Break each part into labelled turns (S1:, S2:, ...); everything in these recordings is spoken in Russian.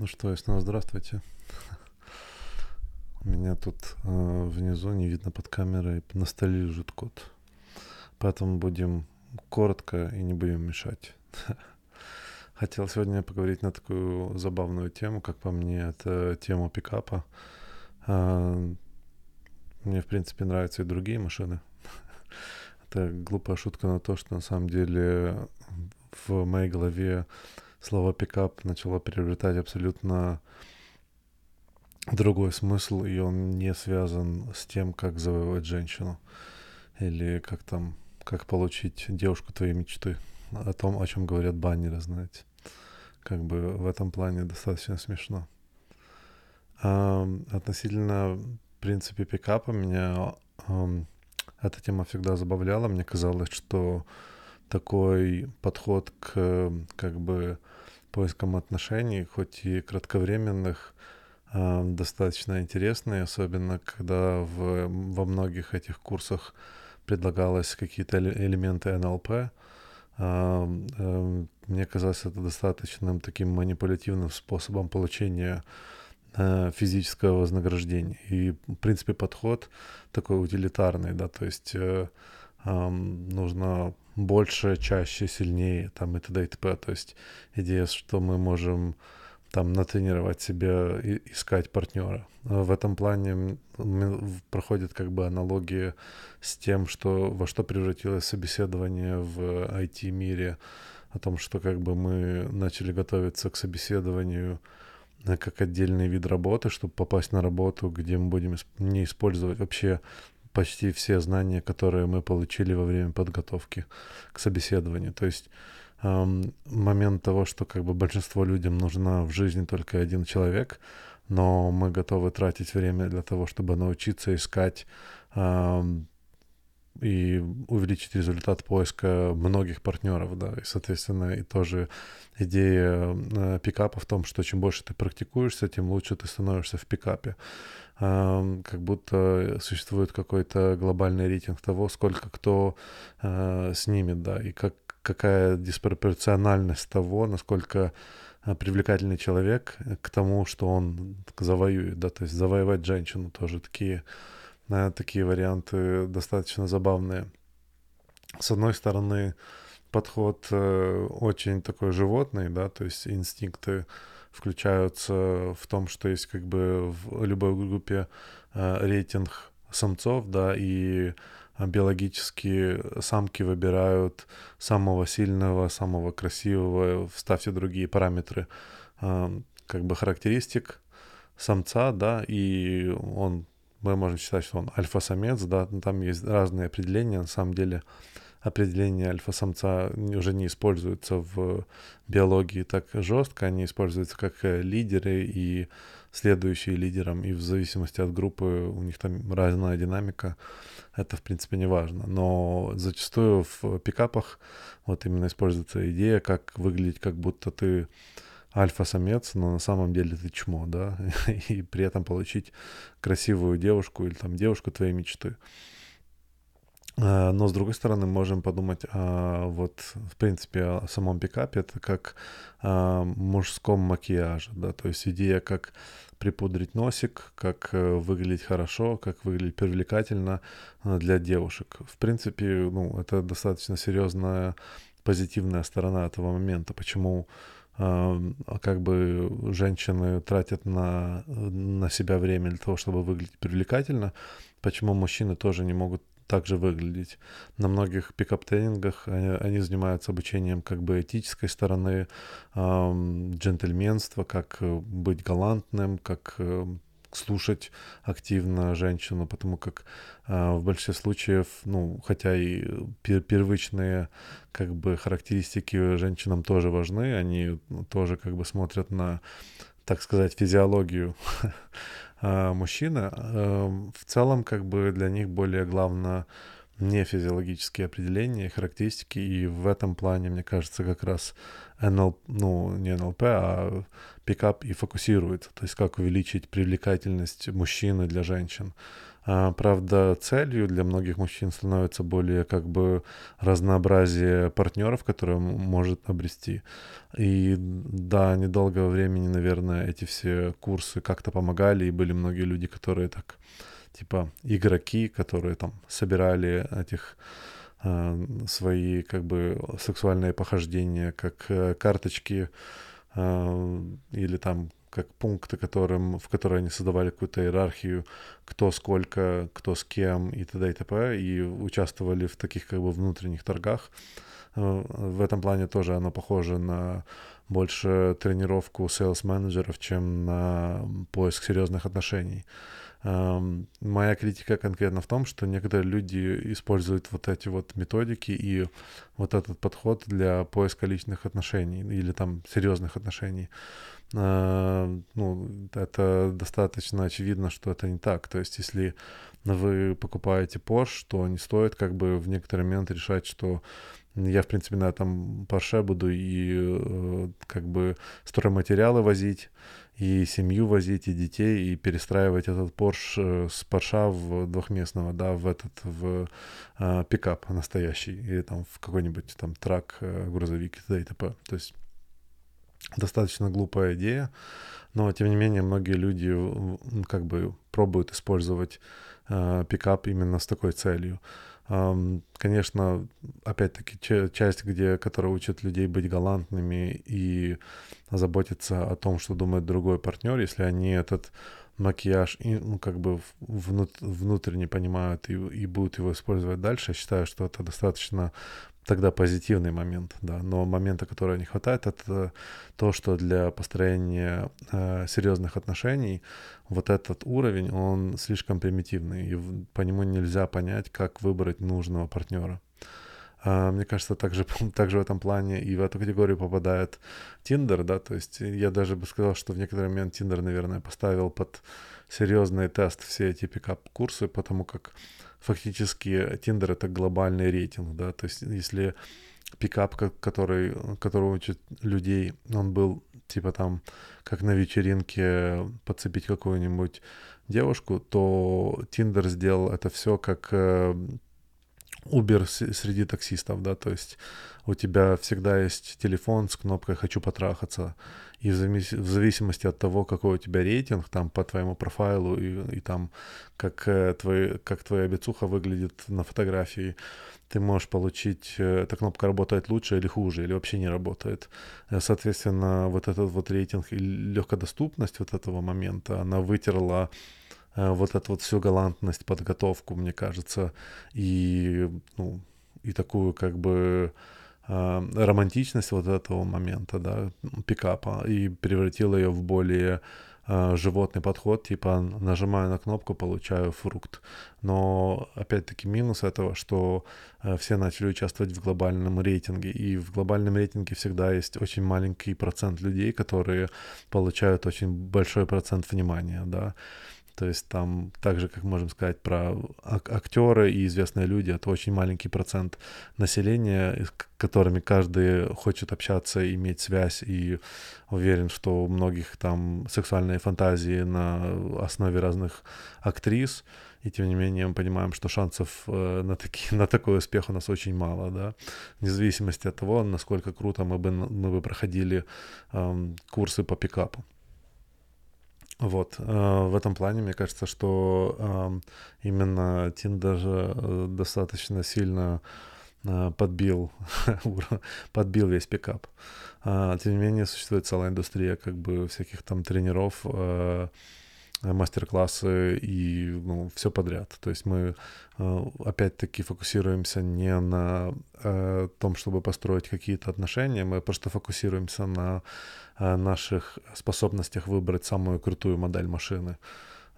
S1: Ну что, и снова здравствуйте. У меня тут э, внизу не видно под камерой, на столе лежит кот. Поэтому будем коротко и не будем мешать. Хотел сегодня поговорить на такую забавную тему, как по мне, это тема пикапа. Э, мне, в принципе, нравятся и другие машины. это глупая шутка на то, что на самом деле в моей голове слово пикап начало приобретать абсолютно другой смысл, и он не связан с тем, как завоевать женщину или как там, как получить девушку твоей мечты. О том, о чем говорят баннеры, знаете. Как бы в этом плане достаточно смешно. А, относительно, в принципе, пикапа меня а, эта тема всегда забавляла. Мне казалось, что такой подход к как бы поиском отношений, хоть и кратковременных, э, достаточно интересный, особенно когда в, во многих этих курсах предлагалось какие-то элементы НЛП. Э, э, мне казалось это достаточным таким манипулятивным способом получения физического вознаграждения. И, в принципе, подход такой утилитарный, да, то есть э, нужно больше, чаще, сильнее, там и т.д. и т.п. То есть идея, что мы можем там натренировать себя и искать партнера. В этом плане проходит как бы аналогия с тем, что во что превратилось собеседование в IT-мире, о том, что как бы мы начали готовиться к собеседованию э, как отдельный вид работы, чтобы попасть на работу, где мы будем не использовать вообще почти все знания, которые мы получили во время подготовки к собеседованию. То есть эм, момент того, что как бы большинство людям нужна в жизни только один человек, но мы готовы тратить время для того, чтобы научиться искать эм, и увеличить результат поиска многих партнеров, да, и, соответственно, и тоже идея э, пикапа в том, что чем больше ты практикуешься, тем лучше ты становишься в пикапе. Э, как будто существует какой-то глобальный рейтинг того, сколько кто э, снимет, да, и как, какая диспропорциональность того, насколько э, привлекательный человек к тому, что он завоюет, да, то есть завоевать женщину тоже такие такие варианты достаточно забавные. С одной стороны, подход э, очень такой животный, да, то есть инстинкты включаются в том, что есть как бы в любой группе э, рейтинг самцов, да, и биологически самки выбирают самого сильного, самого красивого, вставьте другие параметры, э, как бы характеристик самца, да, и он мы можем считать, что он альфа-самец, да, там есть разные определения, на самом деле определение альфа-самца уже не используется в биологии так жестко, они используются как э, лидеры и следующие лидерам, и в зависимости от группы у них там разная динамика, это в принципе не важно. Но зачастую в пикапах вот именно используется идея, как выглядеть, как будто ты альфа-самец, но на самом деле ты чмо, да, и при этом получить красивую девушку или там девушку твоей мечты. А, но с другой стороны, можем подумать о, вот, в принципе, о самом пикапе, это как о мужском макияже, да, то есть идея, как припудрить носик, как э, выглядеть хорошо, как выглядеть привлекательно э, для девушек. В принципе, ну, это достаточно серьезная позитивная сторона этого момента, почему а как бы женщины тратят на, на себя время для того, чтобы выглядеть привлекательно, почему мужчины тоже не могут также выглядеть. На многих пикап-тренингах они, они занимаются обучением как бы этической стороны, эм, джентльменства, как быть галантным, как э, слушать активно женщину, потому как э, в большинстве случаев, ну, хотя и пер первичные как бы характеристики женщинам тоже важны, они тоже как бы смотрят на, так сказать, физиологию э, мужчины. Э, в целом, как бы для них более главное не физиологические определения, характеристики, и в этом плане, мне кажется, как раз НЛ, ну, не НЛП, а пикап и фокусирует, то есть как увеличить привлекательность мужчины для женщин. А, правда, целью для многих мужчин становится более как бы разнообразие партнеров, которые может обрести. И да, недолгого времени, наверное, эти все курсы как-то помогали, и были многие люди, которые так, типа, игроки, которые там собирали этих а, свои как бы сексуальные похождения, как э, карточки э, или там как пункты, которым, в которые они создавали какую-то иерархию, кто сколько, кто с кем и т.д. и т.п. И участвовали в таких как бы внутренних торгах. Э, в этом плане тоже оно похоже на больше тренировку сейлс-менеджеров, чем на поиск серьезных отношений. Моя критика конкретно в том, что некоторые люди используют вот эти вот методики и вот этот подход для поиска личных отношений или там серьезных отношений. А, ну, это достаточно очевидно, что это не так. То есть, если вы покупаете Porsche, то не стоит как бы в некоторый момент решать, что я, в принципе, на этом Porsche буду и э, как бы стройматериалы возить, и семью возить, и детей, и перестраивать этот Porsche э, с Porsche в двухместного, да, в этот, в э, пикап настоящий, или там в какой-нибудь там трак, э, грузовик и т.д. и т.п. То есть достаточно глупая идея, но тем не менее многие люди как бы пробуют использовать э, пикап именно с такой целью. Конечно, опять-таки, часть, где, которая учит людей быть галантными и заботиться о том, что думает другой партнер, если они этот макияж и, ну, как бы внут, внутренне понимают и, и будут его использовать дальше, я считаю, что это достаточно тогда позитивный момент, да. Но момента, которого не хватает, это то, что для построения э, серьезных отношений вот этот уровень, он слишком примитивный, и по нему нельзя понять, как выбрать нужного партнера. Uh, мне кажется, также, также в этом плане и в эту категорию попадает Tinder, да, то есть я даже бы сказал, что в некоторый момент Tinder, наверное, поставил под серьезный тест все эти пикап-курсы, потому как фактически Tinder это глобальный рейтинг, да, то есть если пикап, который, который учит людей, он был типа там, как на вечеринке подцепить какую-нибудь девушку, то Tinder сделал это все как э, Uber среди таксистов, да, то есть у тебя всегда есть телефон с кнопкой «хочу потрахаться», и в, зависимости от того, какой у тебя рейтинг, там, по твоему профайлу, и, и там, как, э, твой, как твоя бицуха выглядит на фотографии, ты можешь получить, э, эта кнопка работает лучше или хуже, или вообще не работает. Э, соответственно, вот этот вот рейтинг и легкодоступность вот этого момента, она вытерла вот эту вот всю галантность, подготовку, мне кажется, и, ну, и такую как бы э, романтичность вот этого момента, да, пикапа, и превратил ее в более э, животный подход, типа нажимаю на кнопку, получаю фрукт. Но опять-таки минус этого, что э, все начали участвовать в глобальном рейтинге, и в глобальном рейтинге всегда есть очень маленький процент людей, которые получают очень большой процент внимания, да. То есть там, так же, как можем сказать про ак- актеры и известные люди, это очень маленький процент населения, с которыми каждый хочет общаться, иметь связь и уверен, что у многих там сексуальные фантазии на основе разных актрис. И тем не менее мы понимаем, что шансов э, на, таки, на такой успех у нас очень мало, да. Вне зависимости от того, насколько круто мы бы, мы бы проходили э, курсы по пикапу. Вот, э, в этом плане, мне кажется, что э, именно Tinder э, достаточно сильно подбил, подбил весь пикап. А, тем не менее, существует целая индустрия как бы всяких там тренеров, мастер-классы и ну, все подряд. То есть мы опять-таки фокусируемся не на том, чтобы построить какие-то отношения, мы просто фокусируемся на наших способностях выбрать самую крутую модель машины.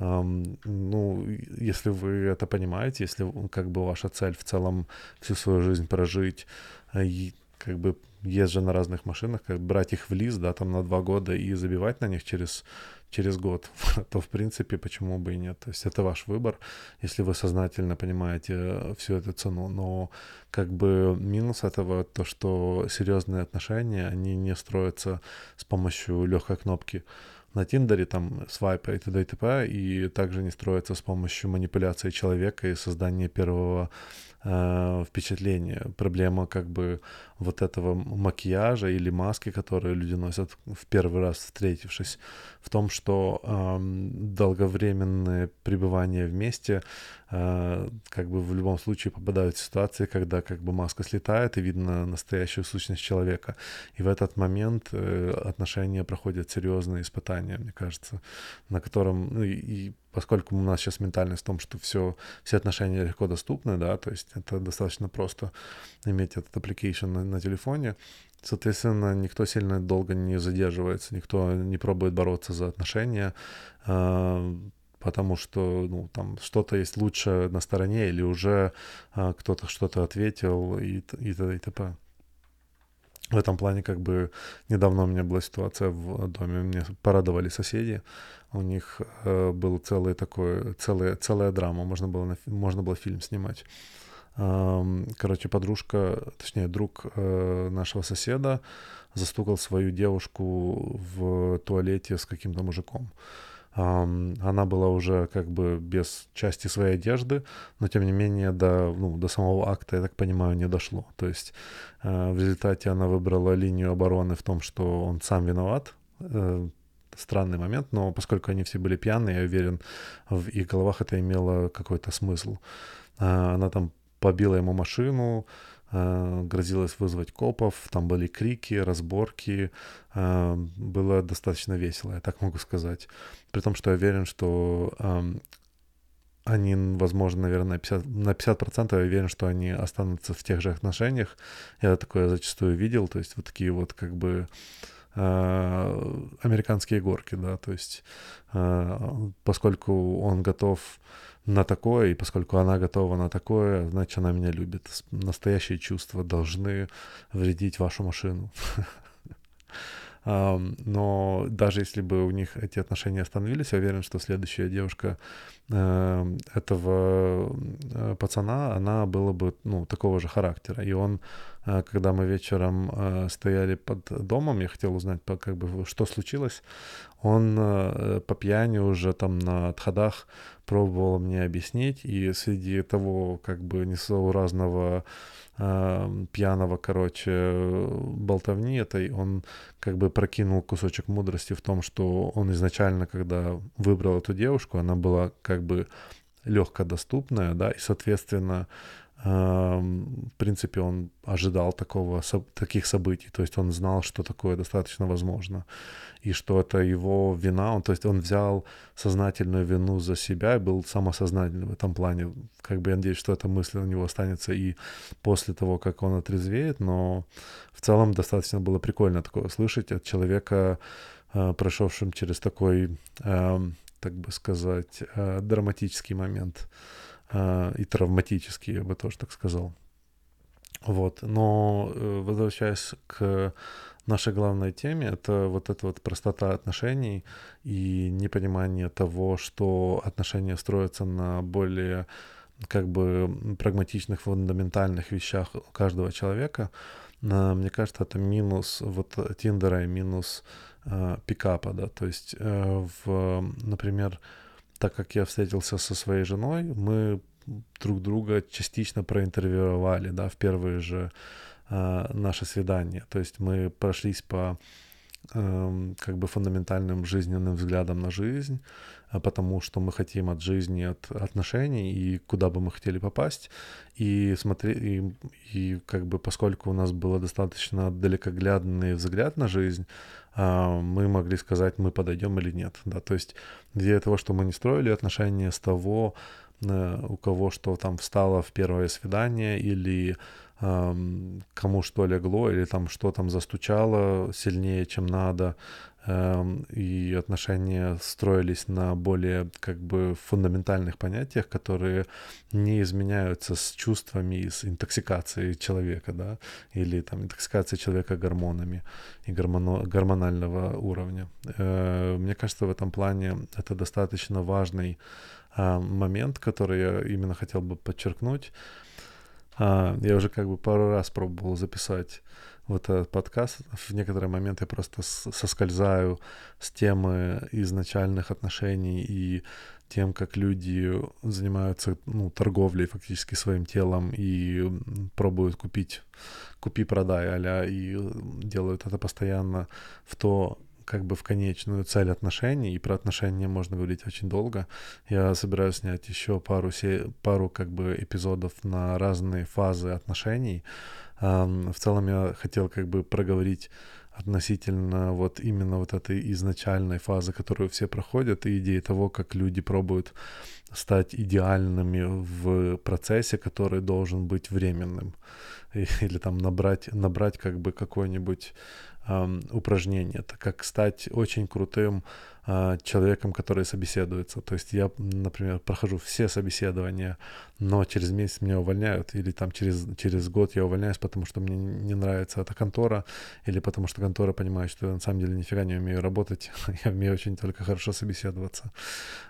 S1: Um, ну, если вы это понимаете, если как бы ваша цель в целом всю свою жизнь прожить, и как бы езжу на разных машинах, как брать их в лиз, да, там на два года и забивать на них через через год, то в принципе почему бы и нет. То есть это ваш выбор, если вы сознательно понимаете э, всю эту цену. Но как бы минус этого то, что серьезные отношения, они не строятся с помощью легкой кнопки на Тиндере, там, свайпа и т.д. и т.п. И также не строятся с помощью манипуляции человека и создания первого э, впечатления. Проблема как бы вот этого макияжа или маски, которые люди носят в первый раз встретившись, в том, что э, долговременное пребывание вместе как бы в любом случае попадают в ситуации, когда как бы маска слетает и видно настоящую сущность человека. И в этот момент э, отношения проходят серьезные испытания, мне кажется, на котором, ну, и поскольку у нас сейчас ментальность в том, что все, все отношения легко доступны, да, то есть это достаточно просто иметь этот application на, на телефоне, соответственно, никто сильно долго не задерживается, никто не пробует бороться за отношения, э, потому что, ну, там что-то есть лучше на стороне или уже э, кто-то что-то ответил и, и, и, т.п в этом плане как бы недавно у меня была ситуация в доме, мне порадовали соседи, у них э, был целый такой, целая, целая драма, можно было, на, можно было фильм снимать. Короче, подружка, точнее, друг э, нашего соседа застукал свою девушку в туалете с каким-то мужиком. Она была уже как бы без части своей одежды, но тем не менее до, ну, до самого акта, я так понимаю, не дошло. То есть э, в результате она выбрала линию обороны в том, что он сам виноват. Э, странный момент, но поскольку они все были пьяные, я уверен, в их головах это имело какой-то смысл. Э, она там побила ему машину, грозилось вызвать копов, там были крики, разборки, э, было достаточно весело, я так могу сказать. При том, что я уверен, что эм, они, возможно, наверное, на 50%, на 50% я уверен, что они останутся в тех же отношениях. Я такое зачастую видел, то есть вот такие вот как бы э, американские горки, да, то есть поскольку он готов на такое, и поскольку она готова на такое, значит, она меня любит. Настоящие чувства должны вредить вашу машину. Но даже если бы у них эти отношения остановились, я уверен, что следующая девушка э, этого э, пацана, она была бы ну, такого же характера. И он, э, когда мы вечером стояли под домом, я хотел узнать, как бы, что случилось, он по пьяни уже там на отходах пробовал мне объяснить, и среди того как бы несоуразного пьяного, короче, болтовни этой, он как бы прокинул кусочек мудрости в том, что он изначально, когда выбрал эту девушку, она была как бы легко доступная, да, и, соответственно, в принципе, он ожидал такого, таких событий, то есть он знал, что такое достаточно возможно, и что это его вина, он, то есть он взял сознательную вину за себя и был самосознательным в этом плане. Как бы я надеюсь, что эта мысль у него останется и после того, как он отрезвеет, но в целом достаточно было прикольно такое слышать от человека, э, прошедшим через такой, эм, так бы сказать, э, драматический момент. А, и травматический, я бы тоже так сказал. Вот. Но э, возвращаясь к нашей главной теме, это вот эта вот простота отношений и непонимание того, что отношения строятся на более как бы прагматичных, фундаментальных вещах каждого человека. Мне кажется, это минус вот Тиндера и минус э, пикапа, да, то есть, э, в, например, так как я встретился со своей женой, мы друг друга частично проинтервьюировали, да, в первые же э, наши свидания. То есть мы прошлись по как бы фундаментальным жизненным взглядам на жизнь, а потому что мы хотим от жизни, от отношений и куда бы мы хотели попасть. И смотри, и, и как бы поскольку у нас было достаточно далекоглядный взгляд на жизнь, а, мы могли сказать, мы подойдем или нет. Да? То есть для того, что мы не строили отношения с того, э, у кого что там встало в первое свидание, или кому что легло, или там что там застучало сильнее, чем надо, эм, и отношения строились на более как бы фундаментальных понятиях, которые не изменяются с чувствами и с интоксикацией человека, да, или там интоксикацией человека гормонами и гормоно, гормонального уровня. Э, мне кажется, в этом плане это достаточно важный момент, который я именно хотел бы подчеркнуть. А, я уже как бы пару раз пробовал записать вот этот подкаст. В некоторые моменты я просто соскользаю с темы изначальных отношений и тем, как люди занимаются ну, торговлей фактически своим телом и пробуют купить, купи-продай а и делают это постоянно в то, как бы в конечную цель отношений, и про отношения можно говорить очень долго. Я собираюсь снять еще пару, се... пару как бы эпизодов на разные фазы отношений. В целом я хотел как бы проговорить относительно вот именно вот этой изначальной фазы, которую все проходят, и идеи того, как люди пробуют стать идеальными в процессе, который должен быть временным. Или там набрать, набрать как бы какой-нибудь э, упражнение. Это как стать очень крутым э, человеком, который собеседуется. То есть я, например, прохожу все собеседования, но через месяц меня увольняют, или там через, через год я увольняюсь, потому что мне не нравится эта контора, или потому что контора понимает, что я на самом деле нифига не умею работать, я умею очень только хорошо собеседоваться.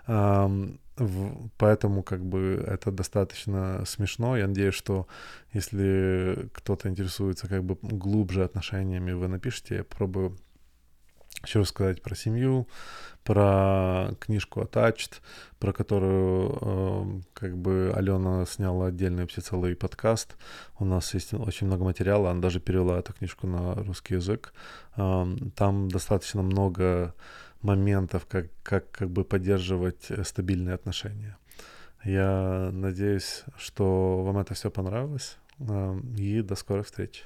S1: Эм, в, поэтому как бы это достаточно смешно. Я надеюсь, что если кто-то интересуется как бы глубже отношениями, вы напишите, я пробую еще рассказать про семью, про книжку Attached, про которую э, как бы Алена сняла отдельный вообще целый подкаст. У нас есть очень много материала, она даже перевела эту книжку на русский язык. Э, там достаточно много моментов, как, как, как бы поддерживать э, стабильные отношения. Я надеюсь, что вам это все понравилось. И до скорых встреч.